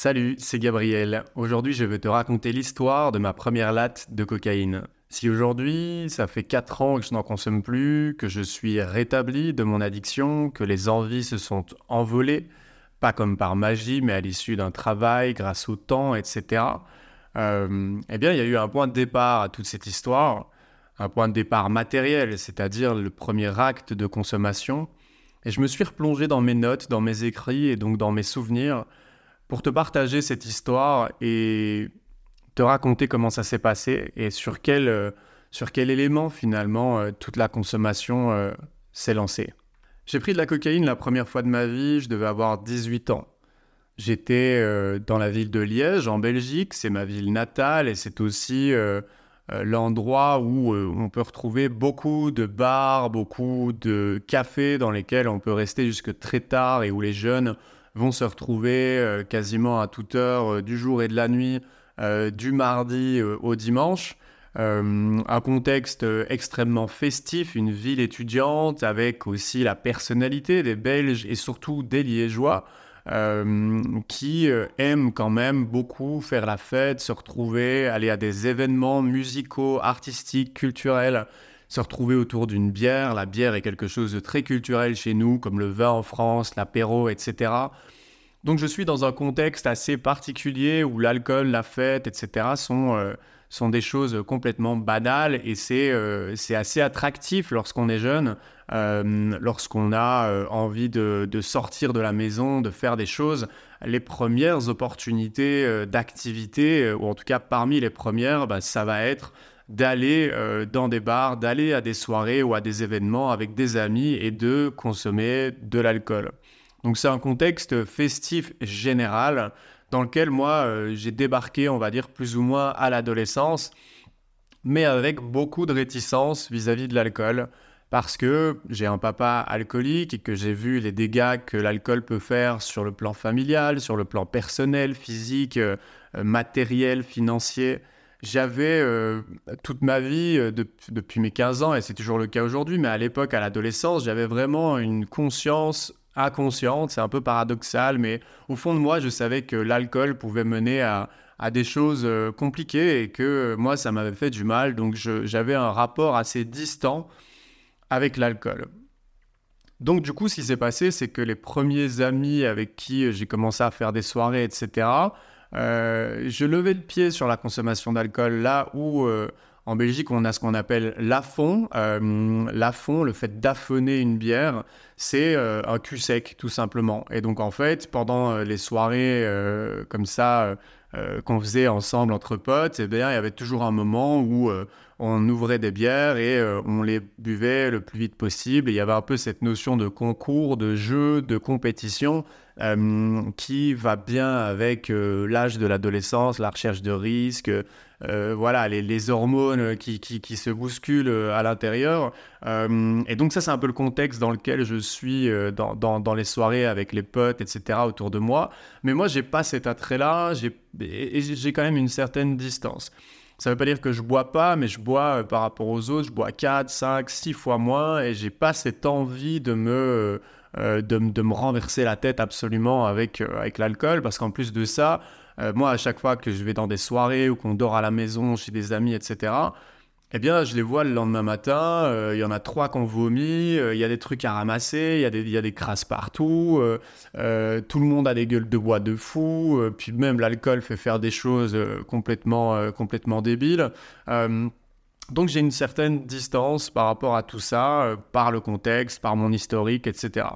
Salut, c'est Gabriel. Aujourd'hui, je vais te raconter l'histoire de ma première latte de cocaïne. Si aujourd'hui, ça fait 4 ans que je n'en consomme plus, que je suis rétabli de mon addiction, que les envies se sont envolées, pas comme par magie, mais à l'issue d'un travail, grâce au temps, etc., euh, eh bien, il y a eu un point de départ à toute cette histoire, un point de départ matériel, c'est-à-dire le premier acte de consommation. Et je me suis replongé dans mes notes, dans mes écrits et donc dans mes souvenirs pour te partager cette histoire et te raconter comment ça s'est passé et sur quel, euh, sur quel élément finalement euh, toute la consommation euh, s'est lancée. J'ai pris de la cocaïne la première fois de ma vie, je devais avoir 18 ans. J'étais dans la ville de Liège, en Belgique, c'est ma ville natale et c'est aussi l'endroit où on peut retrouver beaucoup de bars, beaucoup de cafés dans lesquels on peut rester jusque très tard et où les jeunes vont se retrouver euh, quasiment à toute heure euh, du jour et de la nuit, euh, du mardi au dimanche. un contexte extrêmement festif, une ville étudiante avec aussi la personnalité des Belges et surtout des Liégeois qui aiment quand même beaucoup faire la fête, se retrouver, aller à des événements musicaux, artistiques, culturels se retrouver autour d'une bière. La bière est quelque chose de très culturel chez nous, comme le vin en France, l'apéro, etc. Donc je suis dans un contexte assez particulier où l'alcool, la fête, etc. sont, euh, sont des choses complètement banales et c'est euh, assez attractif lorsqu'on est jeune, euh, lorsqu'on a envie de, de, sortir de la maison, de faire des choses. Les premières opportunités d'activité, ou en tout cas parmi les premières, bah, ça va être d'aller euh, dans des bars, d'aller à des soirées ou à des événements avec des amis et de consommer de l'alcool. Donc c'est un contexte festif général dans lequel moi euh, j'ai débarqué, on va dire, plus ou moins à l'adolescence, mais avec beaucoup de réticence vis-à-vis de l'alcool. Parce que j'ai un papa alcoolique et que j'ai vu les dégâts que l'alcool peut faire sur le plan familial, sur le plan personnel, physique, euh, matériel, financier j'avais euh, toute ma vie, euh, depuis mes 15 ans, et c'est toujours le cas aujourd'hui, mais à l'époque, à l'adolescence, j'avais vraiment une conscience inconsciente, c'est un peu paradoxal, mais au fond de moi, je savais que l'alcool pouvait mener à, des choses euh, compliquées et que moi, ça m'avait fait du mal, donc j'avais un rapport assez distant avec l'alcool. Donc du coup, ce qui s'est passé, c'est que les premiers amis avec qui j'ai commencé à faire des soirées, etc., je levais le pied sur la consommation d'alcool là où euh, en Belgique on a ce qu'on appelle l'affond. Euh, l'affond, le fait d'affonner une bière, c'est un cul sec tout simplement. Et donc en fait, pendant les soirées comme ça qu'on faisait ensemble entre potes, eh bien, il y avait toujours un moment où on ouvrait des bières et on les buvait le plus vite possible. il y avait un peu cette notion de concours, de jeu, de compétition euh, qui va bien avec euh, l'âge de l'adolescence, la recherche de risques, euh, voilà, les, hormones qui, se bousculent à l'intérieur. et donc ça, c'est un peu le contexte dans lequel je suis dans, les soirées avec les potes, etc., autour de moi. Mais moi, j'ai pas cet attrait-là, et j'ai quand même une certaine distance. Ça ne veut pas dire que je bois pas, mais je bois par rapport aux autres, je bois 4, 5, 6 fois moins, et j'ai pas cette envie de me euh, de, me renverser la tête absolument avec, euh, avec l'alcool, parce qu'en plus de ça, euh, moi, à chaque fois que je vais dans des soirées ou qu'on dort à la maison chez des amis, etc., eh bien, je les vois le lendemain matin, il y en a trois qu'on vomit, il y a des trucs à ramasser, il y, a des, y a des crasses partout, tout le monde a des gueules de bois de fou, puis même l'alcool fait faire des choses complètement, complètement débiles. Donc j'ai une certaine distance par rapport à tout ça, euh, par le contexte, par mon historique, etc.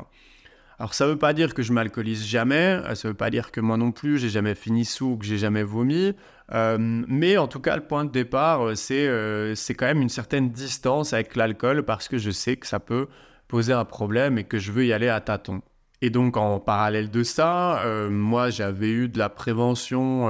Alors ça ne veut pas dire que je m'alcoolise jamais, euh, ça ne veut pas dire que moi non plus j'ai jamais fini sous, que j'ai jamais vomi, euh, mais en tout cas le point de départ c'est c'est quand même une certaine distance avec l'alcool parce que je sais que ça peut poser un problème et que je veux y aller à tâtons. Et donc en parallèle de ça, moi j'avais eu de la prévention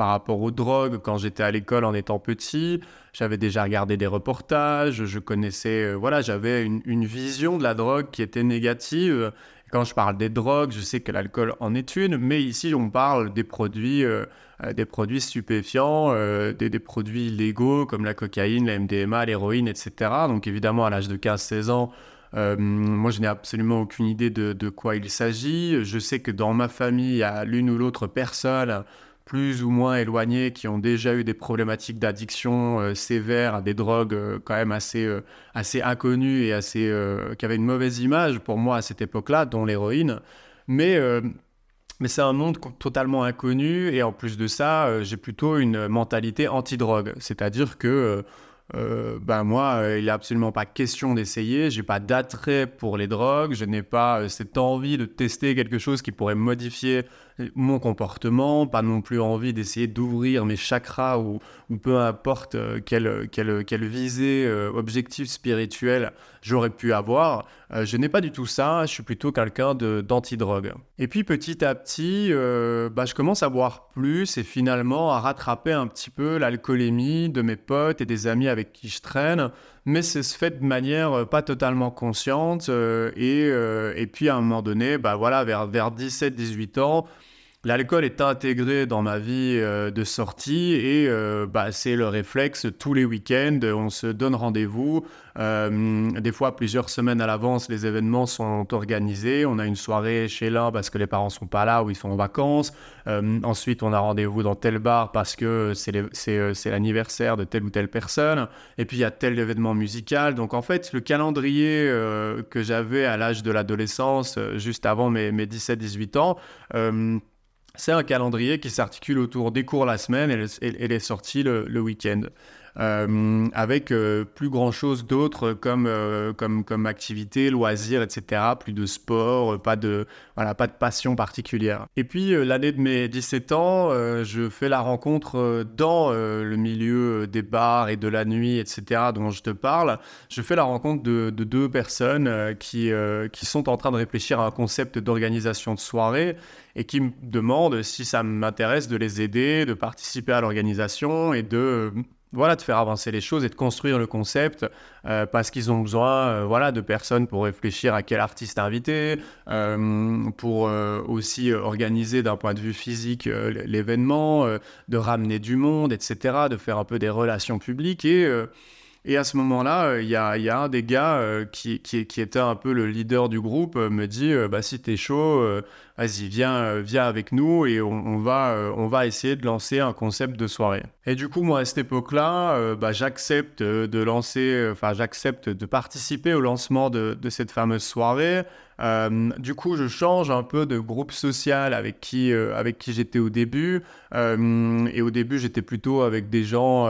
par rapport aux drogues quand j'étais à l'école en étant petit. J'avais déjà regardé des reportages, je connaissais, euh, voilà, j'avais une, vision de la drogue qui était négative. Quand je parle des drogues, je sais que l'alcool en est une, mais ici on parle des produits, euh, euh, des produits stupéfiants, des, produits illégaux comme la cocaïne, la MDMA, l'héroïne, etc. Donc évidemment à l'âge de 15-16 ans, moi, je n'ai absolument aucune idée de, de quoi il s'agit. Je sais que dans ma famille, il y a l'une ou l'autre personne plus ou moins éloignés qui ont déjà eu des problématiques d'addiction euh, sévères à des drogues euh, quand même assez, euh, assez inconnues et assez, qui avaient une mauvaise image pour moi à cette époque-là, dont l'héroïne. Mais, mais c'est un monde totalement inconnu et en plus de ça, j'ai plutôt une mentalité anti-drogue. C'est-à-dire que ben moi, il n'est absolument pas question d'essayer. J'ai pas d'attrait pour les drogues. Je n'ai pas cette envie de tester quelque chose qui pourrait modifier mon comportement, pas non plus envie d'essayer d'ouvrir mes chakras ou, peu importe euh, quelle, quelle, quelle, visée, euh, objectif spirituel j'aurais pu avoir. Euh, je n'ai pas du tout ça, je suis plutôt quelqu'un d'anti-drogue. Et puis petit à petit, bah, je commence à boire plus et finalement à rattraper un petit peu l'alcoolémie de mes potes et des amis avec qui je traîne mais c'est fait de manière pas totalement consciente. et, et, puis à un moment donné, bah voilà, vers, vers 17-18 ans, L'alcool est intégré dans ma vie euh, de sortie et euh, bah, c'est le réflexe tous les week-ends. On se donne rendez-vous. Euh, des fois, plusieurs semaines à l'avance, les événements sont organisés. On a une soirée chez l'un parce que les parents sont pas là ou ils sont en vacances. ensuite, on a rendez-vous dans tel bar parce que c'est l'anniversaire de telle ou telle personne. Et puis, il y a tel événement musical. Donc, en fait, le calendrier que j'avais à l'âge de l'adolescence, juste avant mes, mes 17-18 ans, c'est un calendrier qui s'articule autour des cours la semaine et, les sorties le week-end. Euh, avec euh, plus grand chose d'autre comme, euh, comme, comme activité, loisirs, etc. Plus de sport, pas de, voilà, pas de passion particulière. Et puis l'année de mes 17 ans, je fais la rencontre dans le milieu des bars et de la nuit, etc. dont je te parle. Je fais la rencontre de, de deux personnes qui, qui sont en train de réfléchir à un concept d'organisation de soirée et qui me demandent si ça m'intéresse de les aider, de participer à l'organisation et de voilà, de faire avancer les choses et de construire le concept euh, parce qu'ils ont besoin euh, voilà, de personnes pour réfléchir à quel artiste inviter, euh, pour aussi organiser d'un point de vue physique l'événement, de ramener du monde, etc., de faire un peu des relations publiques et et à ce moment-là, euh, il y, a, un des gars euh, qui, était un peu le leader du groupe, euh, me dit bah, si t'es chaud, vas-y, viens, viens avec nous et on, va, on va essayer de lancer un concept de soirée. Et du coup, moi, à cette époque-là, bah, j'accepte de lancer, enfin, j'accepte de participer au lancement de, de cette fameuse soirée. du coup, je change un peu de groupe social avec qui, avec qui j'étais au début. et au début, j'étais plutôt avec des gens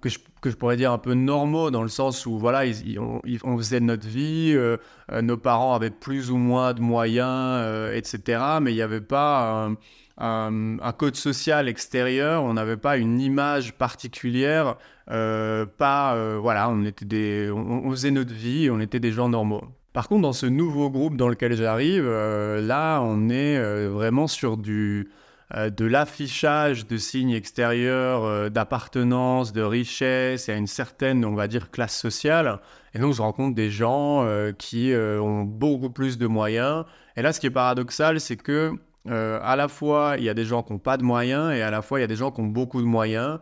que je, que je, pourrais dire un peu normaux dans le sens où voilà, on, faisait notre vie, euh, euh, nos parents avaient plus ou moins de moyens, euh, etc. Mais il n'y avait pas un, code social extérieur, on n'avait pas une image particulière, pas voilà, on était des, on, faisait notre vie, on était des gens normaux. Par contre, dans ce nouveau groupe dans lequel j'arrive, là, on est vraiment sur du de l'affichage de signes extérieurs euh, d'appartenance, de richesse et à une certaine, on va dire, classe sociale. Et donc, je rencontre des gens euh, qui ont beaucoup plus de moyens. Et là, ce qui est paradoxal, c'est que à la fois, il y a des gens qui n'ont pas de moyens et à la fois, il y a des gens qui ont beaucoup de moyens.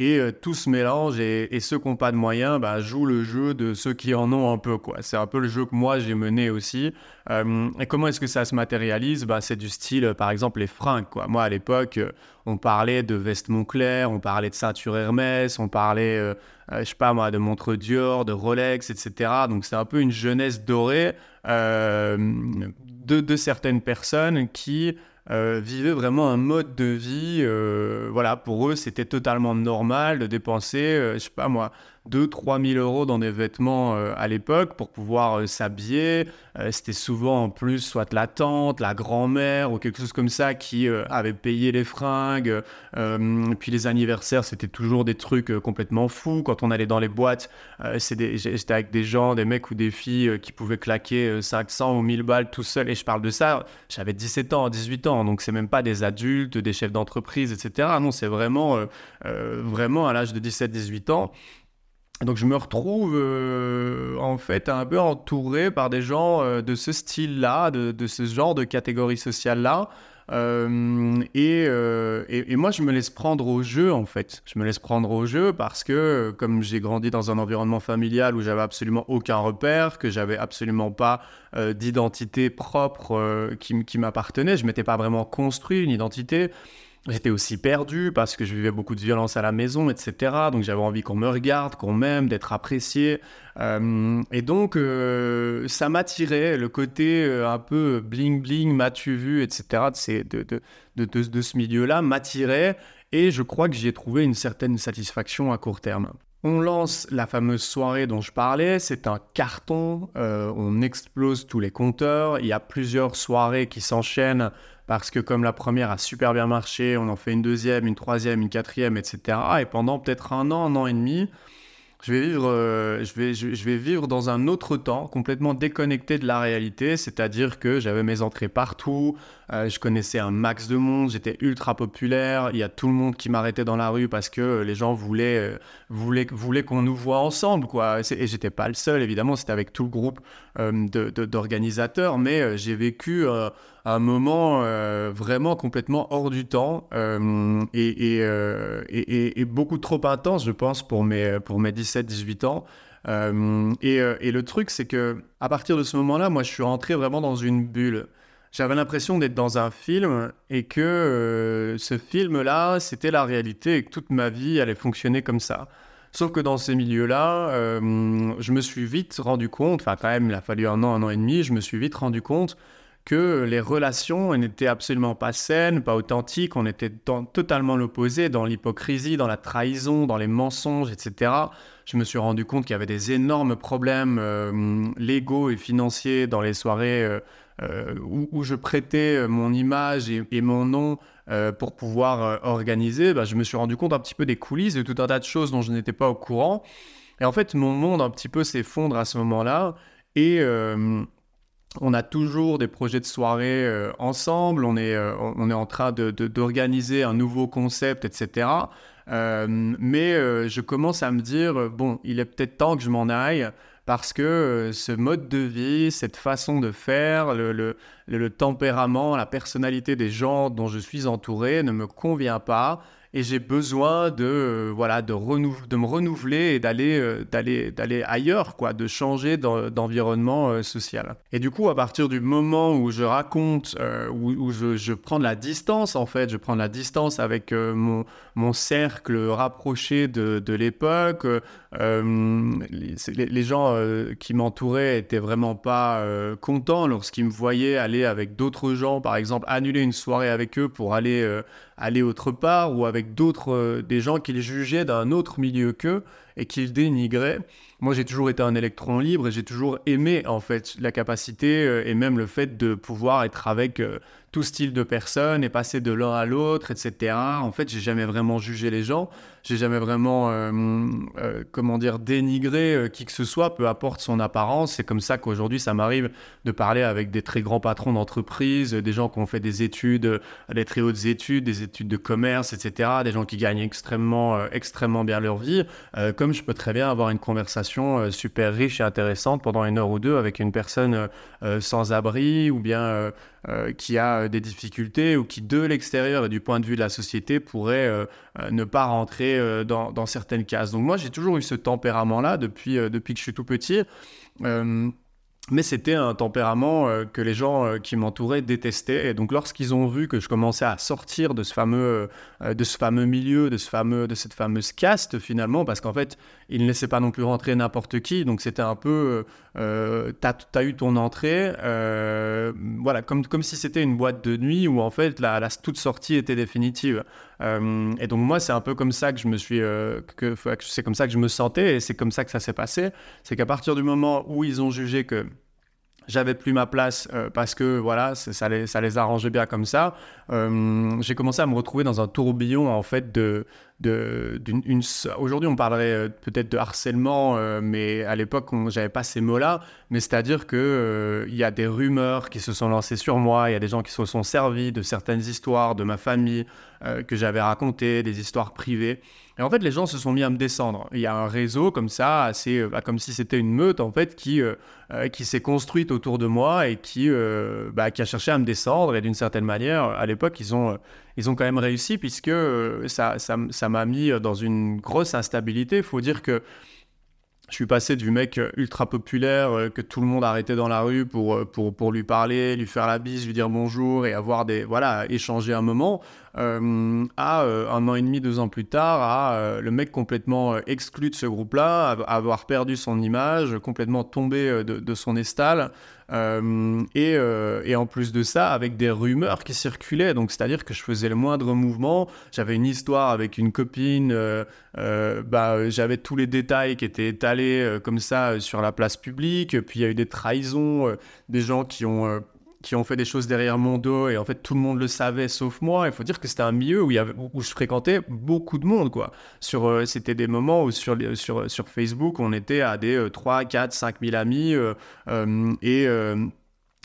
Et euh, tout se mélange et, ceux qui n'ont pas de moyens bah, jouent le jeu de ceux qui en ont un peu. quoi. C'est un peu le jeu que moi j'ai mené aussi. Euh, et comment est-ce que ça se matérialise? Bah, C'est du style, euh, par exemple, les fringues. Quoi. Moi à l'époque, on parlait de vestes Moncler, on parlait de ceinture Hermès, on parlait, je sais pas moi, de montres Dior, de Rolex, etc. Donc c'est un peu une jeunesse dorée de certaines personnes qui euh, vivaient vraiment un mode de vie. Euh, voilà, pour eux, c'était totalement normal de dépenser, euh, je sais pas moi, 2-3 000 euros dans des vêtements euh, à l'époque pour pouvoir euh, s'habiller. Euh, c'était souvent en plus soit la tante, la grand-mère ou quelque chose comme ça qui avait payé les fringues. puis les anniversaires, c'était toujours des trucs complètement fous. Quand on allait dans les boîtes, j'étais avec des gens, des mecs ou des filles qui pouvaient claquer 500 ou 1000 balles tout seul. Et je parle de ça, j'avais 17 ans, 18 ans, donc c'est même pas des adultes, des chefs d'entreprise, etc. Non, c'est vraiment, vraiment à l'âge de 17-18 ans. Donc je me retrouve euh, en fait un peu entouré par des gens euh, de ce style-là, de, ce genre de catégorie sociale-là, Euh, et, et, moi, je me laisse prendre au jeu, en fait. Je me laisse prendre au jeu parce que, comme j'ai grandi dans un environnement familial où j'avais absolument aucun repère, que j'avais absolument pas d'identité propre qui, qui m'appartenait, je m'étais pas vraiment construit une identité. J'étais aussi perdu parce que je vivais beaucoup de violence à la maison, etc. Donc j'avais envie qu'on me regarde, qu'on m'aime, d'être apprécié. Euh, et donc euh, ça m'attirait, le côté euh, un peu bling bling, m'as-tu vu, etc. de, ce milieu-là m'attirait. Et je crois que j'y ai trouvé une certaine satisfaction à court terme. On lance la fameuse soirée dont je parlais, c'est un carton, on explose tous les compteurs, il y a plusieurs soirées qui s'enchaînent parce que comme la première a super bien marché, on en fait une deuxième, une troisième, une quatrième, etc. Et pendant peut-être un an, un an et demi, je vais vivre, euh, je vais, je, vais vivre dans un autre temps, complètement déconnecté de la réalité, c'est-à-dire que j'avais mes entrées partout, euh, je connaissais un max de monde, j'étais ultra populaire, il y a tout le monde qui m'arrêtait dans la rue parce que les gens voulaient, euh, voulaient, voulaient qu'on nous voit ensemble, quoi. Et j'étais pas le seul, évidemment, c'était avec tout le groupe d'organisateurs, mais j'ai vécu un moment vraiment complètement hors du temps et, et, et, beaucoup trop intense, je pense, pour mes, pour mes 17-18 ans. Euh, euh, et, le truc, c'est que à partir de ce moment-là, moi, je suis rentré vraiment dans une bulle. J'avais l'impression d'être dans un film et que euh, ce film-là, c'était la réalité et que toute ma vie allait fonctionner comme ça. Sauf que dans ces milieux-là, je me suis vite rendu compte, enfin quand même, il a fallu un an, un an et demi, je me suis vite rendu compte que les relations n'étaient absolument pas saines, pas authentiques, on était totalement l'opposé, dans l'hypocrisie, dans la trahison, dans les mensonges, etc. Je me suis rendu compte qu'il y avait des énormes problèmes euh, légaux et financiers dans les soirées euh, euh, où, je prêtais mon image et, mon nom pour pouvoir organiser. Bah, je me suis rendu compte un petit peu des coulisses, de tout un tas de choses dont je n'étais pas au courant. Et en fait, mon monde un petit peu s'effondre à ce moment-là. Et on a toujours des projets de soirée euh, ensemble, on est, euh, on est en train d'organiser un nouveau concept, etc. Euh, mais je commence à me dire, bon, il est peut-être temps que je m'en aille parce que ce mode de vie, cette façon de faire, le, tempérament, la personnalité des gens dont je suis entouré ne me convient pas et j'ai besoin de euh, voilà de, de me renouveler et d'aller euh, ailleurs quoi de changer d'environnement euh, social. Et du coup à partir du moment où je raconte où, je, prends de la distance en fait je prends de la distance avec mon, mon cercle rapproché de, de l'époque les, les, gens qui m'entouraient étaient vraiment pas contents lorsqu'ils me voyaient aller avec d'autres gens par exemple annuler une soirée avec eux pour aller aller autre part ou avec d'autres, euh, des gens qu'ils jugeaient d'un autre milieu qu'eux et qu'ils dénigraient. Moi, j'ai toujours été un électron libre et j'ai toujours aimé en fait la capacité euh, et même le fait de pouvoir être avec euh, tout style de personnes et passer de l'un à l'autre, etc. En fait, j'ai jamais vraiment jugé les gens, j'ai jamais vraiment, euh, comment dire, dénigré qui que ce soit, peu importe son apparence. C'est comme ça qu'aujourd'hui, ça m'arrive de parler avec des très grands patrons d'entreprise, des gens qui ont fait des études, des très hautes études, des études de commerce, etc. Des gens qui gagnent extrêmement, extrêmement bien leur vie. Comme je peux très bien avoir une conversation super riche et intéressante pendant une heure ou deux avec une personne sans abri ou bien euh, qui a euh, des difficultés ou qui, de l'extérieur et du point de vue de la société, pourrait euh, ne pas rentrer dans, dans, certaines cases. Donc moi, j'ai toujours eu ce tempérament-là depuis, depuis que je suis tout petit mais c'était un tempérament euh, que les gens euh, qui m'entouraient détestaient. Et donc, lorsqu'ils ont vu que je commençais à sortir de ce fameux, euh, de ce fameux milieu, de, ce fameux, de cette fameuse caste, finalement, parce qu'en fait, ils ne laissaient pas non plus rentrer n'importe qui. Donc, c'était un peu, t'as as eu ton entrée, voilà, comme, comme si c'était une boîte de nuit où, en fait, la toute sortie était définitive. Et donc, moi, c'est un peu comme ça que je me suis, que, c'est comme ça que je me sentais et c'est comme ça que ça s'est passé. C'est qu'à partir du moment où ils ont jugé que j'avais plus ma place euh, parce que voilà, ça les, ça les arrangeait bien comme ça. Euh, j'ai commencé à me retrouver dans un tourbillon en fait de, aujourd'hui on parlerait euh, peut-être de harcèlement euh, mais à l'époque j'avais pas ces mots-là mais c'est-à-dire que euh, il y a des rumeurs qui se sont lancées sur moi il y a des gens qui se sont servis de certaines histoires de ma famille que j'avais racontées des histoires privées. Et en fait les gens se sont mis à me descendre. Il y a un réseau comme ça assez bah, comme si c'était une meute en fait qui s'est construite autour de moi et bah, qui a cherché à me descendre. Et d'une certaine manière à l'époque ils ont ils ont quand même réussi puisque euh, ça, m'a mis dans une grosse instabilité. Il faut dire que je suis passé du mec ultra populaire euh, que tout le monde arrêtait dans la rue euh, pour lui parler, lui faire la bise, lui dire bonjour et avoir des voilà échanger un moment euh, à un an et demi, deux ans plus tard, à le mec complètement exclu de ce groupe-là, avoir perdu son image, complètement tombé de, son estal. Euh, et, euh, et, en plus de ça, avec des rumeurs qui circulaient. Donc, c'est-à-dire que je faisais le moindre mouvement. J'avais une histoire avec une copine. Euh, bah, j'avais tous les détails qui étaient étalés comme ça sur la place publique. Puis il y a eu des trahisons, des gens qui ont qui ont fait des choses derrière mon dos et en fait tout le monde le savait sauf moi. Il faut dire que c'était un milieu où, y avait, où je fréquentais beaucoup de monde quoi. Sur euh, c'était des moments où sur sur sur Facebook on était à des 3 4 5 000 amis euh, euh, et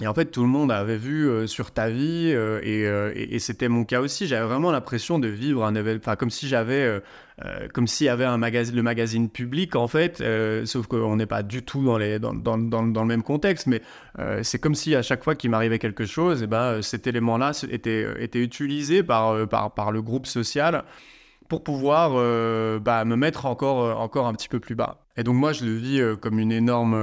et en fait, tout le monde avait vu sur ta vie, et, et, c'était mon cas aussi. J'avais vraiment l'impression de vivre un événement, comme si j'avais euh, comme s'il y avait un magazine, le magazine public en fait, euh, sauf qu'on n'est pas du tout dans, les, dans, dans, dans, dans le même contexte, mais euh, c'est comme si à chaque fois qu'il m'arrivait quelque chose, eh ben, cet élément-là était, était utilisé par, par, par le groupe social pour pouvoir bah, me mettre encore, encore un petit peu plus bas. Et donc moi, je le vis comme une énorme,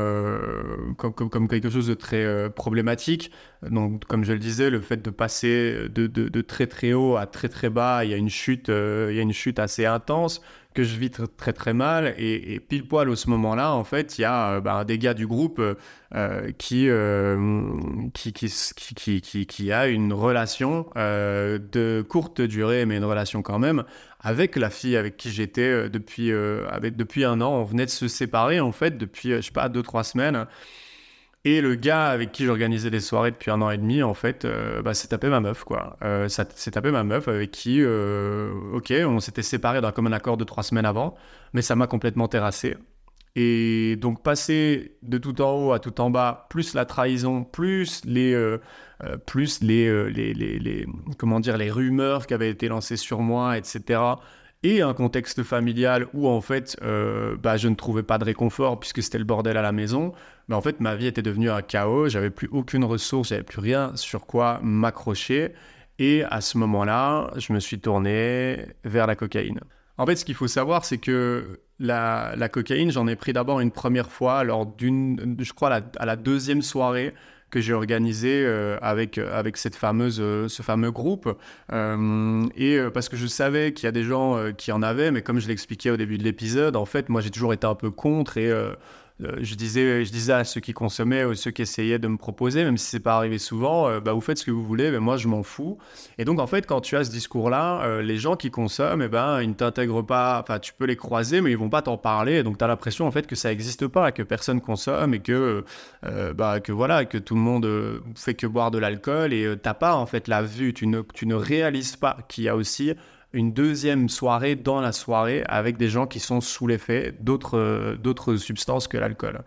comme, quelque chose de très problématique. Donc, comme je le disais, le fait de passer de, très très haut à très très bas, il y a une chute assez intense que je vis très très, mal. Et, pile poil au ce moment-là, en fait, il y a bah, des gars du groupe qui, qui, qui, qui, qui, a une relation de courte durée, mais une relation quand même, avec la fille avec qui j'étais euh, depuis, euh, avec, depuis un an. On venait de se séparer, en fait, depuis, euh, je sais pas, deux, trois semaines. Et le gars avec qui j'organisais des soirées depuis un an et demi, en fait, bah, s'est tapé ma meuf, quoi. Euh, tapé ma meuf avec qui, ok, on s'était séparés d'un commun accord de trois semaines avant, mais ça m'a complètement terrassé. Et donc passer de tout en haut à tout en bas, plus la trahison, plus les, euh, euh, plus euh, les, les, les, comment dire, les rumeurs qui avaient été lancées sur moi, etc. Et un contexte familial où en fait bah, je ne trouvais pas de réconfort puisque c'était le bordel à la maison. En fait ma vie était devenue un chaos, j'avais plus aucune ressource, j'avais plus rien sur quoi m'accrocher. Et à ce moment-là, je me suis tourné vers la cocaïne. En fait, ce qu'il faut savoir, c'est que la, cocaïne, j'en ai pris d'abord une première fois lors d'une, je crois, à la, deuxième soirée que j'ai organisée euh, avec, avec cette fameuse, euh, ce fameux groupe. Euh, et parce que je savais qu'il y a des gens qui en avaient, mais comme je l'expliquais au début de l'épisode, en fait, moi j'ai toujours été un peu contre et euh, je, disais, je disais à ceux qui consommaient ou ceux qui essayaient de me proposer, même si c'est pas arrivé souvent, euh, bah, vous faites ce que vous voulez, mais moi je m'en fous. Et donc en fait, quand tu as ce discours-là, euh, les gens qui consomment, eh ben, ils ne t'intègrent pas, enfin tu peux les croiser, mais ils vont pas t'en parler. Donc tu as l'impression en fait que ça n'existe pas, que personne consomme et que, bah, que voilà, que tout le monde fait que boire de l'alcool et t'as pas en fait la vue, tu ne, tu ne réalises pas qu'il y a aussi une deuxième soirée dans la soirée avec des gens qui sont sous l'effet d'autres, d'autres substances que l'alcool.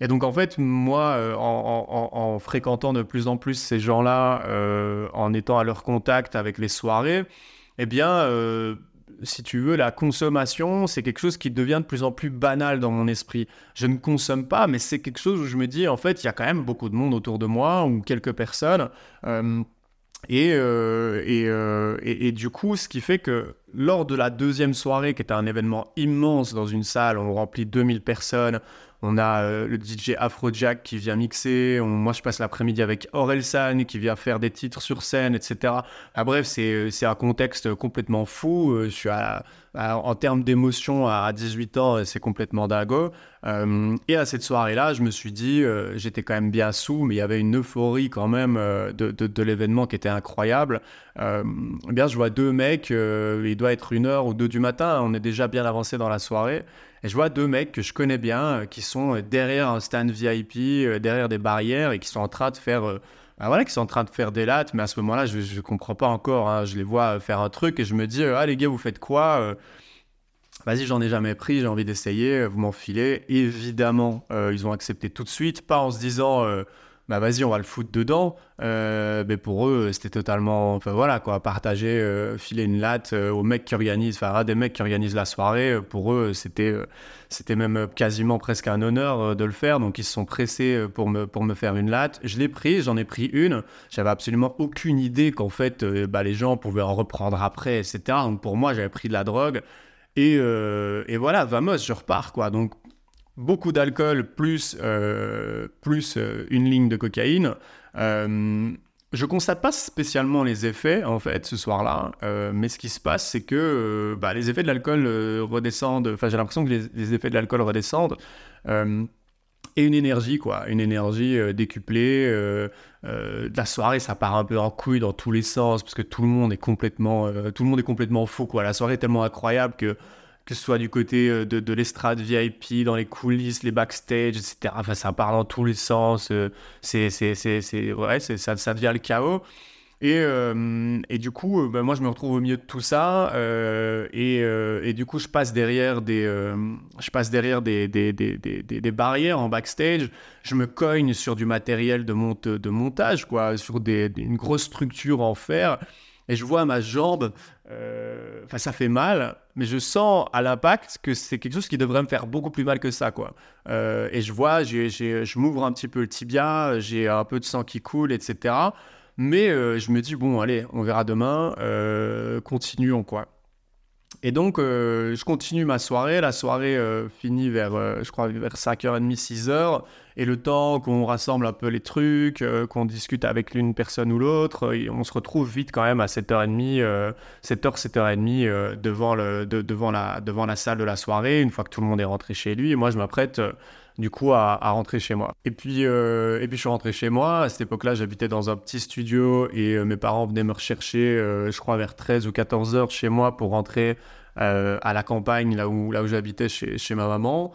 Et donc en fait, moi, euh, en, fréquentant de plus en plus ces gens-là, euh, en étant à leur contact avec les soirées, eh bien, euh, si tu veux, la consommation, c'est quelque chose qui devient de plus en plus banal dans mon esprit. Je ne consomme pas, mais c'est quelque chose où je me dis, en fait, il y a quand même beaucoup de monde autour de moi, ou quelques personnes. Euh, euh, et, et, du coup, ce qui fait que lors de la deuxième soirée, qui était un événement immense dans une salle, on remplit 2000 personnes, on a euh, le DJ Afrojack qui vient mixer. moi, je passe l'après-midi avec Orelsan qui vient faire des titres sur scène, etc. Ah, bref, c'est un contexte complètement fou. Suis en termes d'émotion à 18 ans, c'est complètement dingo. Euh, et à cette soirée-là, je me suis dit, euh, j'étais quand même bien sous, mais il y avait une euphorie quand même de, de, l'événement qui était incroyable. eh bien, je vois deux mecs, il doit être une heure ou deux du matin, on est déjà bien avancé dans la soirée. Et je vois deux mecs que je connais bien, euh, qui sont euh, derrière un stand VIP, euh, derrière des barrières, et qui sont en train de faire bah voilà, qui sont en train de faire des lattes, mais à ce moment-là, je ne comprends pas encore. Hein. Je les vois faire un truc et je me dis, ah les gars, vous faites quoi Vas-y, j'en ai jamais pris, j'ai envie d'essayer, vous m'enfilez. Évidemment, ils ont accepté tout de suite, pas en se disant bah vas-y, on va le foutre dedans. Euh, mais pour eux, c'était totalement, enfin voilà quoi, partager, euh, filer une latte euh, aux mecs qui organisent, enfin des mecs qui organisent la soirée. Pour eux, c'était, c'était même quasiment presque un honneur de le faire. Donc ils se sont pressés pour me, pour me faire une latte. Je l'ai pris, j'en ai pris une. J'avais absolument aucune idée qu'en fait, bah, les gens pouvaient en reprendre après, etc. Donc pour moi, j'avais pris de la drogue. Et, et voilà, vamos, je repars quoi. Donc beaucoup d'alcool plus, euh, plus euh, une ligne de cocaïne. Euh, je constate pas spécialement les effets en fait ce soir-là, mais ce qui se passe c'est que bah, les effets de l'alcool redescendent. Enfin, j'ai l'impression que les, effets de l'alcool redescendent et une énergie quoi, une énergie décuplée. la soirée, ça part un peu en couille dans tous les sens parce que tout le monde est complètement, tout le monde est complètement fou quoi. La soirée est tellement incroyable que que ce soit du côté euh, de, de l'estrade VIP, dans les coulisses, les backstage, etc. Enfin, ça part dans tous les sens. Euh, c'est, c'est, c'est, ouais, ça, ça devient le chaos. Et, euh, et, du coup, ben moi, je me retrouve au milieu de tout ça. et, et, du coup, je passe derrière des, je passe derrière des, des, des, des, barrières en backstage. Je me cogne sur du matériel de, de montage, quoi, sur une grosse structure en fer. Et je vois ma jambe euh, ça fait mal, mais je sens à l'impact que c'est quelque chose qui devrait me faire beaucoup plus mal que ça, quoi. Euh, et je vois, je m'ouvre un petit peu le tibia, j'ai un peu de sang qui coule, etc. Mais euh, je me dis, bon, allez, on verra demain, continuons, quoi. Et donc, euh, je continue ma soirée. La soirée euh, finit vers, euh, je crois, vers 5h30, 6h. Et le temps qu'on rassemble un peu les trucs, qu'on discute avec l'une personne ou l'autre, on se retrouve vite quand même à 7h30, 7h, 7h30 devant, le, devant, la, devant la salle de la soirée, une fois que tout le monde est rentré chez lui. Et moi, je m'apprête du coup à, rentrer chez moi. Et puis, euh, et puis je suis rentré chez moi. À cette époque-là, j'habitais dans un petit studio et euh, mes parents venaient me rechercher, euh, je crois, vers 13 ou 14 heures chez moi pour rentrer à la campagne, là où, là où j'habitais chez, chez, ma maman.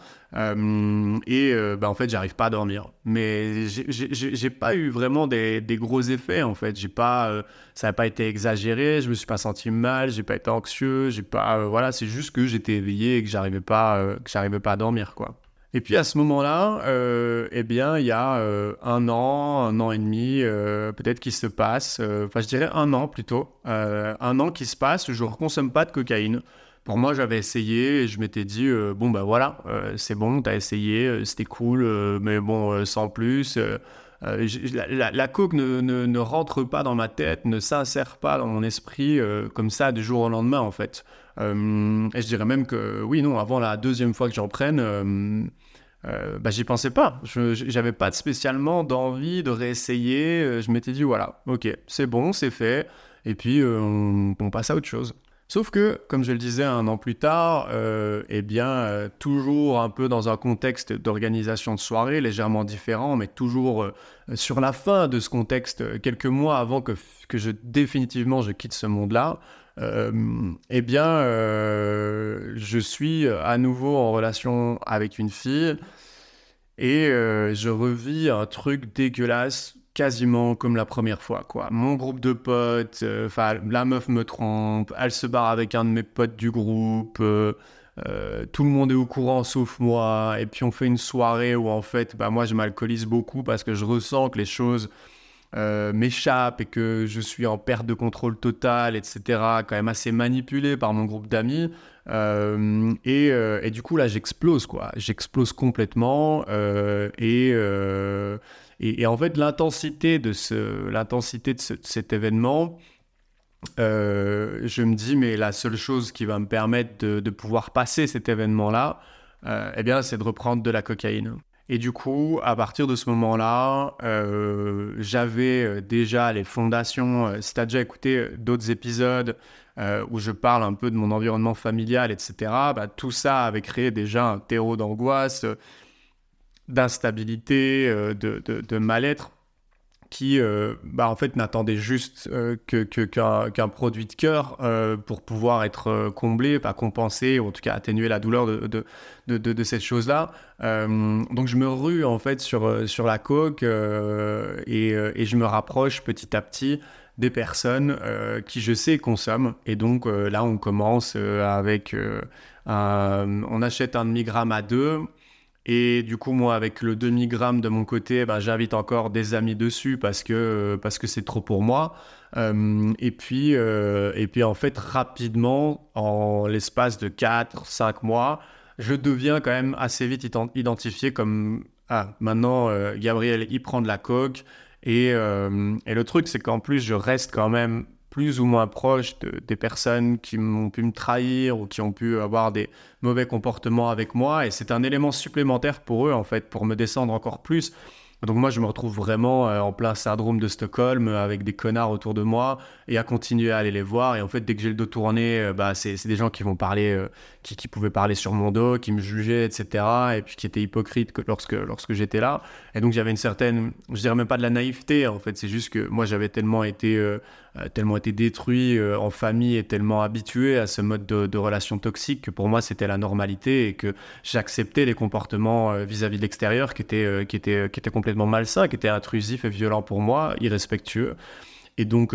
et bah, en fait, j'arrive pas à dormir. Mais j'ai pas eu vraiment des, des, gros effets, en fait. Pas, ça n'a pas été exagéré, je me suis pas senti mal, j'ai pas été anxieux, j'ai pas, voilà, c'est juste que j'étais éveillé et que j'arrivais pas, que pas à dormir, quoi. Et puis à ce moment-là, euh, eh bien, il y a euh, un an, un an et demi, euh, peut-être qui se passe, enfin je dirais un an plutôt, un an qui se passe, je ne consomme pas de cocaïne. Pour moi, j'avais essayé et je m'étais dit, bon, bah voilà, c'est bon, tu as essayé, c'était cool, mais bon, sans plus. La, la, coke ne, rentre pas dans ma tête, ne s'insère pas dans mon esprit comme ça du jour au lendemain, en fait. Euh, et je dirais même que, oui, non, avant la deuxième fois que j'en prenne, euh, euh, bah, j'y pensais pas. Je n'avais pas spécialement d'envie de réessayer. Je m'étais dit, voilà, ok, c'est bon, c'est fait. Et puis, on, passe à autre chose. Sauf que, comme je le disais un an plus tard, eh bien, toujours un peu dans un contexte d'organisation de soirée légèrement différent, mais toujours sur la fin de ce contexte, quelques mois avant que, que je définitivement je quitte ce monde-là, eh bien, euh, je suis à nouveau en relation avec une fille et euh, je revis un truc dégueulasse quasiment comme la première fois quoi. Mon groupe de potes, enfin la meuf me trompe, elle se barre avec un de mes potes du groupe, tout le monde est au courant sauf moi et puis on fait une soirée où en fait bah moi je m'alcoolise beaucoup parce que je ressens que les choses euh, m'échappe et que je suis en perte de contrôle total, etc., quand même assez manipulé par mon groupe d'amis. Euh, euh, et, du coup, là, j'explose, quoi. J'explose complètement. Et, et, en fait, l'intensité de, ce, l'intensité de, cet événement, je me dis, mais la seule chose qui va me permettre de, de pouvoir passer cet événement-là, eh bien, c'est de reprendre de la cocaïne. Et du coup, à partir de ce moment-là, euh, j'avais euh, déjà les fondations. Euh, si tu as déjà écouté d'autres épisodes où je parle un peu de mon environnement familial, etc., bah, tout ça avait créé déjà un terreau d'angoisse, d'instabilité, de, de mal-être qui, euh, bah, en fait, n'attendait juste euh, que, qu'un, produit de cœur euh, pour pouvoir être comblé, pas compensé, ou en tout cas atténuer la douleur de, de, de, cette chose-là. donc je me rue en fait sur, sur la coque et, je me rapproche petit à petit des personnes qui je sais consomment. Et donc là, on commence avec... on achète un demi-gramme à deux et du coup, moi, avec le demi-gramme de mon côté, ben, j'invite encore des amis dessus parce que parce que c'est trop pour moi. Euh, et, puis, euh, et puis, en fait, rapidement, en l'espace de 4-5 mois, je deviens quand même assez vite identifié comme Ah, maintenant, euh, Gabriel, il prend de la coque. Et, et le truc, c'est qu'en plus, je reste quand même plus ou moins proche des personnes qui m'ont pu me trahir ou qui ont pu avoir des mauvais comportements avec moi. Et c'est un élément supplémentaire pour eux, en fait, pour me descendre encore plus. Donc moi, je me retrouve vraiment euh, en plein syndrome de Stockholm euh, avec des connards autour de moi et à continuer à aller les voir. Et en fait, dès que j'ai le dos tourné, euh, bah, c'est des gens qui vont parler, qui, qui, pouvaient parler sur mon dos, qui me jugeaient, etc. Et puis qui étaient hypocrites lorsque, lorsque j'étais là. Et donc j'avais une certaine, je dirais même pas de la naïveté, en fait. C'est juste que moi, j'avais tellement été tellement été détruit euh, en famille et tellement habitué à ce mode de, relation toxique que pour moi c'était la normalité et que j'acceptais les comportements euh, vis-à-vis de l'extérieur qui étaient, qui, étaient, qui étaient complètement malsains, qui étaient intrusifs et violents pour moi, irrespectueux. Et donc,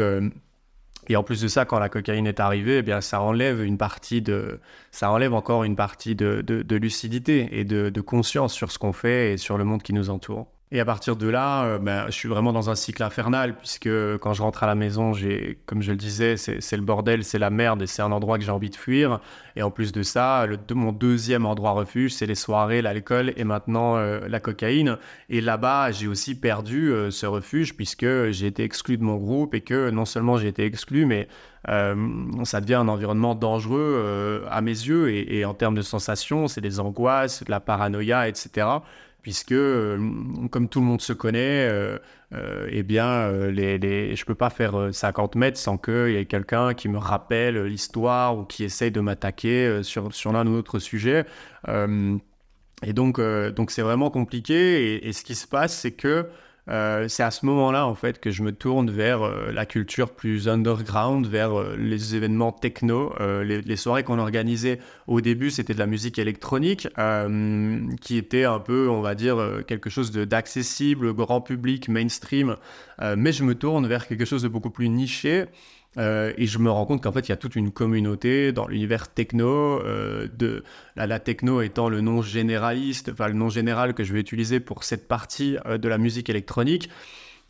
et en plus de ça, quand la cocaïne est arrivée, eh bien, ça enlève une partie de, ça enlève encore une partie de, de, lucidité et de conscience sur ce qu'on fait et sur le monde qui nous entoure. Et à partir de là, euh, ben, je suis vraiment dans un cycle infernal, puisque quand je rentre à la maison, j'ai, comme je le disais, c'est, le bordel, c'est la merde, et c'est un endroit que j'ai envie de fuir. Et en plus de ça, mon deuxième endroit refuge, c'est les soirées, l'alcool et maintenant euh, la cocaïne. Et là-bas, j'ai aussi perdu euh, ce refuge, puisque j'ai été exclu de mon groupe, et que non seulement j'ai été exclu, mais ça devient un environnement dangereux à mes yeux, et en termes de sensations, c'est des angoisses, de la paranoïa, etc puisque euh, comme tout le monde se connaît, euh, euh, eh bien, je peux pas faire 50 mètres sans qu'il y ait quelqu'un qui me rappelle l'histoire ou qui essaye de m'attaquer sur, sur l'un ou l'autre sujet. et donc, donc c'est vraiment compliqué. Et, ce qui se passe, c'est que euh, c'est à ce moment-là en fait que je me tourne vers euh, la culture plus underground, vers euh, les événements techno. Les, soirées qu'on organisait au début, c'était de la musique électronique, qui était un peu, on va dire, quelque chose d'accessible, grand public, mainstream. mais je me tourne vers quelque chose de beaucoup plus niché. Euh, et je me rends compte qu'en fait, il y a toute une communauté dans l'univers techno, euh, de la, techno étant le nom généraliste, enfin le nom général que je vais utiliser pour cette partie euh, de la musique électronique.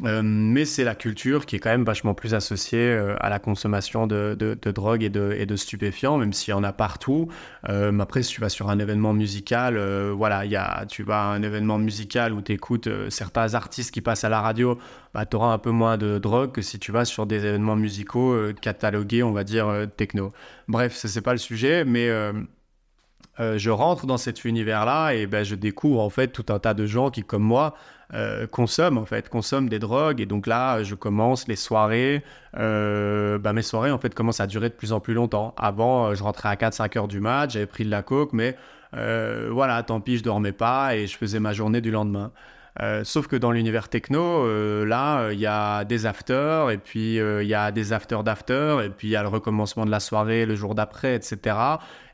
Euh, mais c'est la culture qui est quand même vachement plus associée euh, à la consommation de, de, drogue et de, stupéfiants, même s'il y en a partout. Euh, après, si tu vas sur un événement musical, voilà, y a, tu vas à un événement musical où tu écoutes certains artistes qui passent à la radio, bah, tu auras un peu moins de drogue que si tu vas sur des événements musicaux catalogués, on va dire, techno. Bref, ce n'est pas le sujet, mais... je rentre dans cet univers-là et ben, je découvre en fait tout un tas de gens qui, comme moi, euh, consomme en fait, consomme des drogues. Et donc là, je commence les soirées. Euh, bah, mes soirées en fait commencent à durer de plus en plus longtemps. Avant, euh, je rentrais à 4-5 heures du match, j'avais pris de la coke, mais voilà, tant pis, je dormais pas et je faisais ma journée du lendemain. sauf que dans l'univers techno, là, il y a des afters, et puis il y a des afters d'after, et puis il y a le recommencement de la soirée le jour d'après, etc.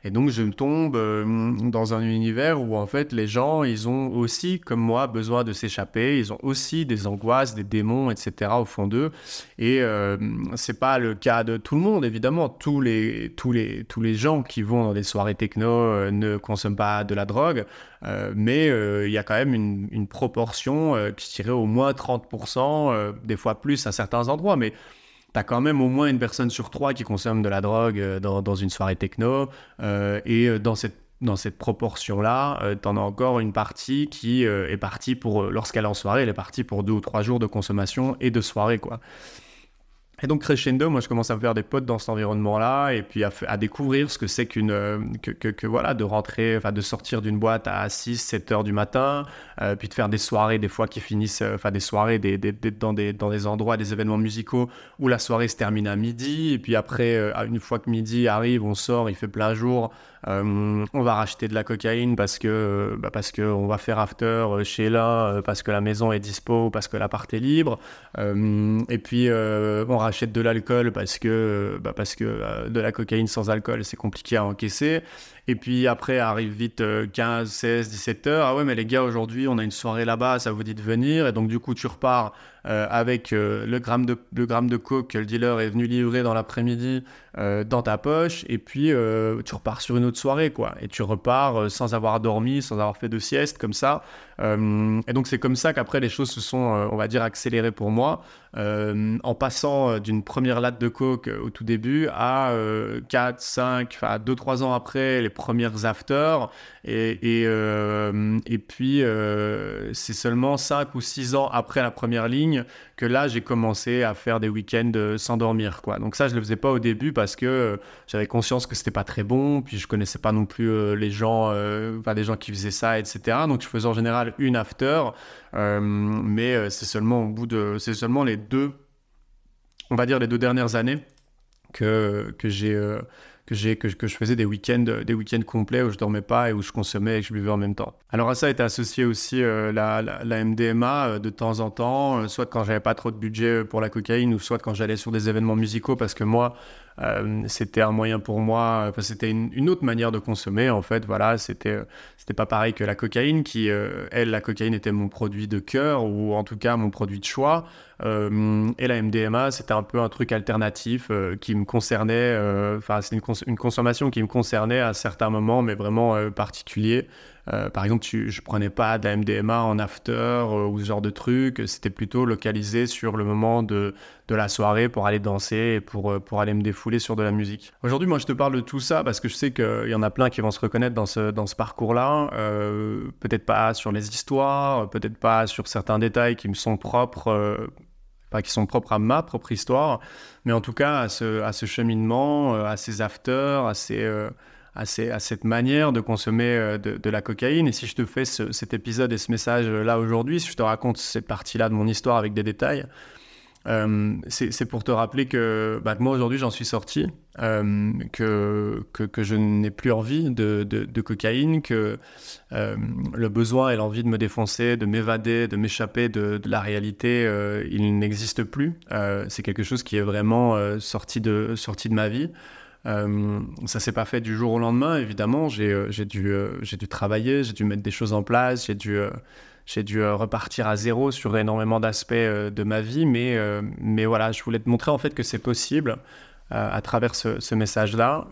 Et donc je tombe euh, dans un univers où en fait les gens, ils ont aussi, comme moi, besoin de s'échapper. Ils ont aussi des angoisses, des démons, etc. au fond d'eux. Et euh, c'est pas le cas de tout le monde, évidemment. Tous les, tous les, tous les gens qui vont dans des soirées techno euh, ne consomment pas de la drogue. Euh, mais il y a quand même une, une proportion qui tirait au moins 30%, des fois plus à certains endroits. Mais tu as quand même au moins une personne sur trois qui consomme de la drogue euh, dans, une soirée techno. Euh, et euh, dans cette, proportion-là, tu en as encore une partie qui est partie pour, lorsqu'elle est en soirée, elle est partie pour deux ou trois jours de consommation et de soirée, quoi. Et donc crescendo, moi je commence à me faire des potes dans cet environnement-là et puis à, découvrir ce que c'est qu'une euh, que, voilà de rentrer, enfin de sortir d'une boîte à 6, 7 heures du matin, euh, puis de faire des soirées des fois qui finissent, euh, enfin des soirées des, dans, des, dans des endroits, des événements musicaux où la soirée se termine à midi et puis après une fois que midi arrive, on sort, il fait plein jour, on va racheter de la cocaïne parce que bah parce que on va faire after chez l'un, parce que la maison est dispo, parce que l'appart est libre, et puis on achète de l'alcool parce que, bah parce que euh, de la cocaïne sans alcool, c'est compliqué à encaisser. Et puis après, arrive vite 15, 16, 17 heures. Ah ouais, mais les gars, aujourd'hui, on a une soirée là-bas, ça vous dit de venir. Et donc, du coup, tu repars euh, avec euh, le, gramme de, le gramme de coke que le dealer est venu livrer dans l'après-midi dans ta poche. Et puis, tu repars sur une autre soirée, quoi. Et tu repars sans avoir dormi, sans avoir fait de sieste, comme ça. Et donc, c'est comme ça qu'après, les choses se sont, on va dire, accélérées pour moi. en passant d'une première latte de coke au tout début à 4, 5, enfin 2-3 ans après, les premières afters. Et, et, euh, puis, euh, c'est seulement 5 ou 6 ans après la première ligne que là, j'ai commencé à faire des week-ends euh, sans dormir. Quoi. Donc ça, je ne le faisais pas au début parce que j'avais conscience que c'était pas très bon. Puis je connaissais pas non plus les gens, enfin, les gens qui faisaient ça, etc. Donc je faisais en général une after. mais c'est seulement au bout de... C'est seulement les deux, on va dire les deux dernières années que, que j'ai que, que, que, je faisais des week-ends des week complets où je dormais pas et où je consommais et que je buvais en même temps. Alors à ça était associé aussi euh, la, la, MDMA euh, de temps en temps, euh, soit quand j'avais pas trop de budget pour la cocaïne ou soit quand j'allais sur des événements musicaux parce que moi euh, c'était un moyen pour moi, c'était une, autre manière de consommer en fait. Voilà, c'était c'était pas pareil que la cocaïne, qui euh, elle, la cocaïne était mon produit de cœur ou en tout cas mon produit de choix. Euh, et la MDMA, c'était un peu un truc alternatif qui me concernait. Enfin, c'est une, une, consommation qui me concernait à certains moments, mais vraiment particulier. Euh, par exemple, tu, je prenais pas de la MDMA en after euh, ou ce genre de truc. C'était plutôt localisé sur le moment de, de la soirée pour aller danser et pour, euh, pour aller me défouler sur de la musique. Aujourd'hui, moi, je te parle de tout ça parce que je sais qu'il y en a plein qui vont se reconnaître dans ce, dans ce parcours-là. peut-être pas sur les histoires, peut-être pas sur certains détails qui me sont propres. Pas qui sont propres à ma propre histoire, mais en tout cas à ce, à ce cheminement, à ces afters, à ces, à, cette manière de consommer euh, de, la cocaïne. Et si je te fais cet épisode et ce message-là aujourd'hui, si je te raconte cette partie-là de mon histoire avec des détails, euh, c'est pour te rappeler que, bah, moi aujourd'hui j'en suis sorti, euh, que, que, je n'ai plus envie de, de, cocaïne, que le besoin et l'envie de me défoncer, de m'évader, de m'échapper de, la réalité, il n'existe plus. c'est quelque chose qui est vraiment sorti, de, sorti de ma vie. Euh, ça s'est pas fait du jour au lendemain, évidemment. J'ai euh, dû, euh, j'ai dû travailler, j'ai dû mettre des choses en place, j'ai dû, dû repartir à zéro sur énormément d'aspects de ma vie. Mais, voilà, je voulais te montrer en fait que c'est possible. à travers ce, message-là,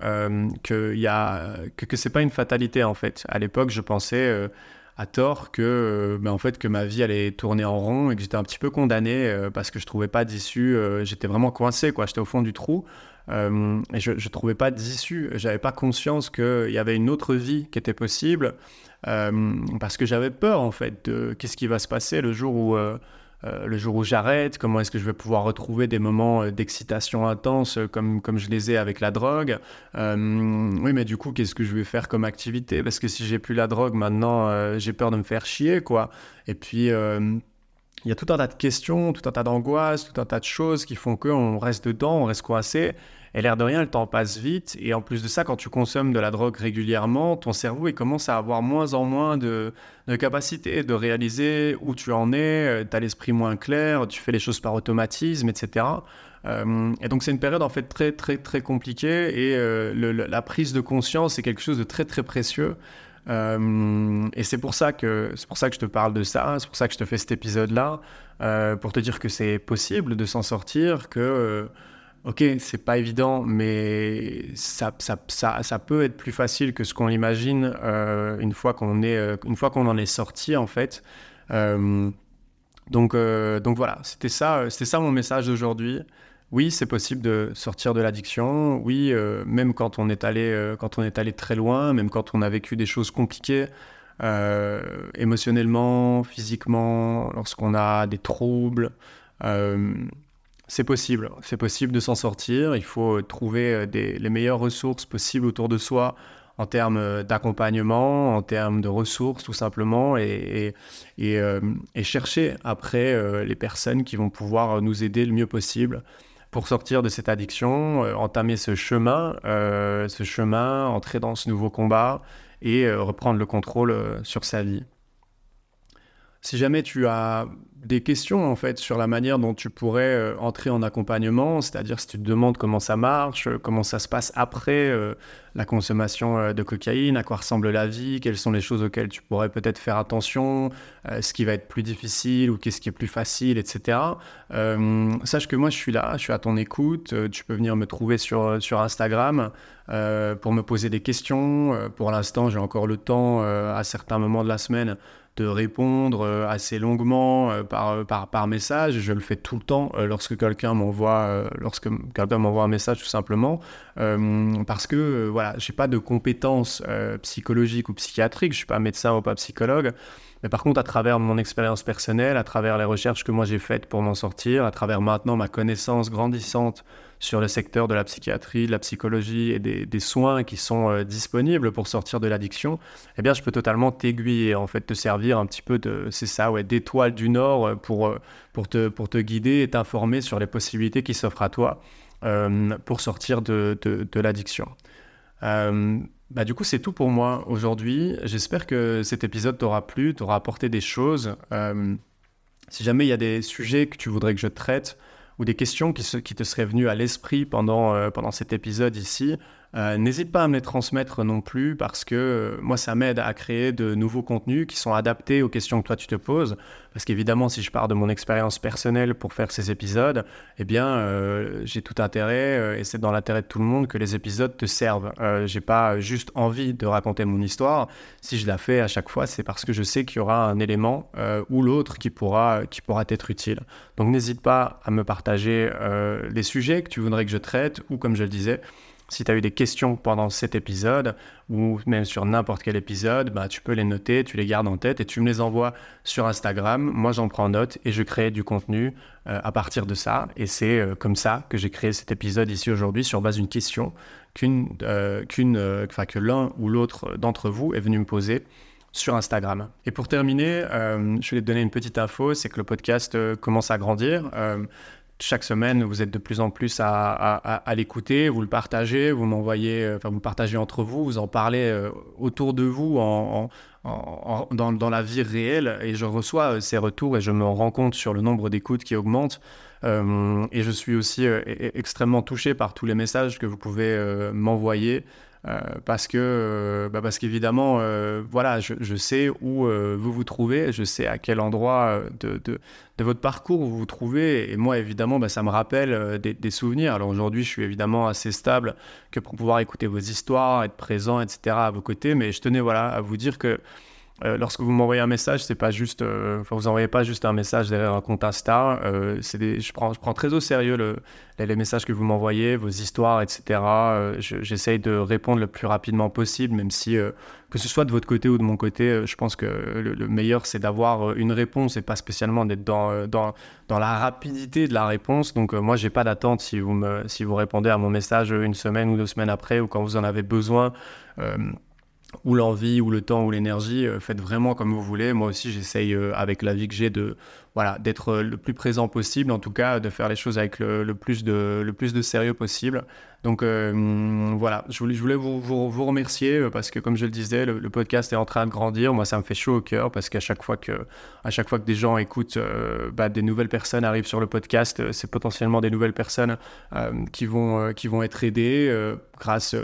que, y a, que, que c'est pas une fatalité en fait. À l'époque, je pensais à tort que, ben, que ma vie allait tourner en rond et que j'étais un petit peu condamné parce que je trouvais pas d'issue. j'étais vraiment coincé, quoi. J'étais au fond du trou. Euh, et je ne trouvais pas d'issue. J'avais pas conscience qu'il y avait une autre vie qui était possible. Euh, parce que j'avais peur, en fait, de qu'est-ce qui va se passer le jour où. Euh, le jour où j'arrête, comment est-ce que je vais pouvoir retrouver des moments d'excitation intense comme, comme je les ai avec la drogue. oui, mais du coup, qu'est-ce que je vais faire comme activité? Parce que si j'ai plus la drogue maintenant, j'ai peur de me faire chier, quoi. Et puis, il y a tout un tas de questions, tout un tas d'angoisses, tout un tas de choses qui font qu'on reste dedans, on reste coincé. Et l'air de rien, le temps passe vite. Et en plus de ça, quand tu consommes de la drogue régulièrement, ton cerveau il commence à avoir moins en moins de, de capacité de réaliser où tu en es. Euh, tu as l'esprit moins clair, tu fais les choses par automatisme, etc. Euh, et donc c'est une période en fait très très très compliquée et euh, la prise de conscience est quelque chose de très très précieux. et c'est pour ça que pour ça que je te parle de ça, c'est pour ça que je te fais cet épisode là, pour te dire que c'est possible de s'en sortir, que Ok, c'est pas évident, mais ça, peut être plus facile que ce qu'on imagine euh, une fois qu'on est, euh, une fois qu'on en est sorti en fait. Euh, donc, donc voilà, c'était ça, c'était ça mon message d'aujourd'hui. Oui, c'est possible de sortir de l'addiction. Oui, même quand on est allé, quand on est allé très loin, même quand on a vécu des choses compliquées. émotionnellement, physiquement, lorsqu'on a des troubles, c'est possible, c'est possible de s'en sortir. Il faut trouver les meilleures ressources possibles autour de soi en termes d'accompagnement, en termes de ressources tout simplement, et, et, chercher après les personnes qui vont pouvoir nous aider le mieux possible pour sortir de cette addiction, entamer ce chemin, ce chemin, entrer dans ce nouveau combat et reprendre le contrôle sur sa vie. Si jamais tu as des questions en fait sur la manière dont tu pourrais euh, entrer en accompagnement, c'est-à-dire si tu te demandes comment ça marche, euh, comment ça se passe après euh, la consommation de cocaïne, à quoi ressemble la vie, quelles sont les choses auxquelles tu pourrais peut-être faire attention, ce qui va être plus difficile ou qu'est-ce qui est plus facile, etc. sache que moi je suis là, je suis à ton écoute, tu peux venir me trouver sur, sur Instagram pour me poser des questions. pour l'instant j'ai encore le temps à certains moments de la semaine de répondre euh, assez longuement euh, par, euh, par, par message. Je le fais tout le temps lorsque quelqu'un m'envoie lorsque quelqu'un m'envoie un message tout simplement parce que voilà, j'ai pas de compétences psychologiques ou psychiatriques, je suis pas médecin ou pas psychologue. Mais par contre, à travers mon expérience personnelle, à travers les recherches que moi j'ai faites pour m'en sortir, à travers maintenant ma connaissance grandissante sur le secteur de la psychiatrie, de la psychologie et des, soins qui sont euh, disponibles pour sortir de l'addiction, eh bien, je peux totalement t'aiguiller, en fait, te servir un petit peu de, c'est ça, ouais, d'étoile du Nord euh, pour, euh, pour, te, pour te guider et t'informer sur les possibilités qui s'offrent à toi pour sortir de, de, l'addiction. Bah, du coup, c'est tout pour moi aujourd'hui. J'espère que cet épisode t'aura plu, t'aura apporté des choses. si jamais il y a des sujets que tu voudrais que je traite, ou des questions qui, te seraient venues à l'esprit pendant, euh, pendant cet épisode ici, euh, n'hésite pas à me les transmettre non plus parce que euh, moi, ça m'aide à créer de nouveaux contenus qui sont adaptés aux questions que toi tu te poses. Parce qu'évidemment, si je pars de mon expérience personnelle pour faire ces épisodes, eh bien, euh, j'ai tout intérêt, et c'est dans l'intérêt de tout le monde, que les épisodes te servent. j'ai pas juste envie de raconter mon histoire. Si je la fais à chaque fois, c'est parce que je sais qu'il y aura un élément ou l'autre qui pourra, qui pourra être utile. Donc n'hésite pas à me partager les sujets que tu voudrais que je traite, ou comme je le disais, si tu as eu des questions pendant cet épisode ou même sur n'importe quel épisode, bah, tu peux les noter, tu les gardes en tête et tu me les envoies sur Instagram. Moi, j'en prends note et je crée du contenu euh, à partir de ça. Et c'est euh, comme ça que j'ai créé cet épisode ici aujourd'hui sur base d'une question qu'une, euh, que l'un ou l'autre d'entre vous est venu me poser sur Instagram. Et pour terminer, je vais te donner une petite info, c'est que le podcast commence à grandir chaque semaine, vous êtes de plus en plus à, l'écouter, vous le partagez, vous m'envoyez, euh, enfin vous partagez entre vous, vous en parlez euh, autour de vous en, dans, la vie réelle et je reçois euh, ces retours et je me rends compte sur le nombre d'écoutes qui augmente. et je suis aussi extrêmement touché par tous les messages que vous pouvez m'envoyer parce que euh, bah parce qu'évidemment euh, voilà je, sais où vous vous trouvez je sais à quel endroit de, votre parcours vous vous trouvez. Et moi évidemment bah, ça me rappelle des, des, souvenirs. Alors aujourd'hui je suis évidemment assez stable que pour pouvoir écouter vos histoires être présent etc à vos côtés. Mais je tenais voilà à vous dire que euh, lorsque vous m'envoyez un message, c'est pas juste, euh, vous envoyez pas juste un message derrière un compte Insta. Euh, c'est je prends, je prends très au sérieux le, les, messages que vous m'envoyez, vos histoires, etc. J'essaye de répondre le plus rapidement possible, même si que ce soit de votre côté ou de mon côté, je pense que le, meilleur c'est d'avoir une réponse et pas spécialement d'être dans, dans, dans, la rapidité de la réponse. Donc moi j'ai pas d'attente si vous me si vous répondez à mon message une semaine ou deux semaines après ou quand vous en avez besoin ou l'envie, ou le temps, ou l'énergie, euh, faites vraiment comme vous voulez. Moi aussi, j'essaye, euh, avec la vie que j'ai, de voilà, d'être euh, le plus présent possible, en tout cas, de faire les choses avec le, plus, de, le plus de sérieux possible. Donc voilà, je voulais, vous, remercier parce que, comme je le disais, le, podcast est en train de grandir. Moi, ça me fait chaud au cœur parce qu'à chaque fois que, à chaque fois que des gens écoutent, bah, des nouvelles personnes arrivent sur le podcast, c'est potentiellement des nouvelles personnes qui, vont, qui vont être aidées grâce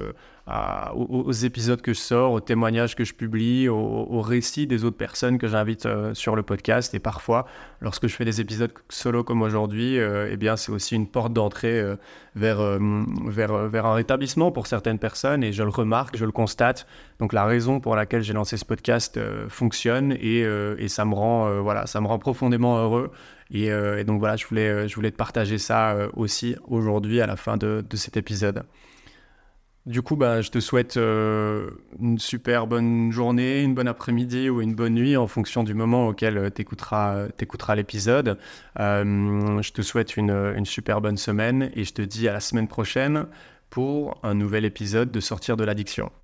aux, épisodes que je sors, aux témoignages que je publie, aux, récits des autres personnes que j'invite euh, sur le podcast. Et parfois, lorsque je fais des épisodes solo comme aujourd'hui, euh, eh bien, c'est aussi une porte d'entrée euh, vers, vers, vers un rétablissement pour certaines personnes. Et je le remarque, je le constate. Donc, la raison pour laquelle j'ai lancé ce podcast fonctionne et, et, ça, me rend, voilà, ça me rend profondément heureux. Et, et, donc voilà, je voulais, je voulais te partager ça aussi aujourd'hui à la fin de, de cet épisode. Du coup, bah, je te souhaite euh, une super bonne journée, une bonne après-midi ou une bonne nuit en fonction du moment auquel tu écouteras, l'épisode. je te souhaite une super bonne semaine et je te dis à la semaine prochaine pour un nouvel épisode de Sortir de l'addiction.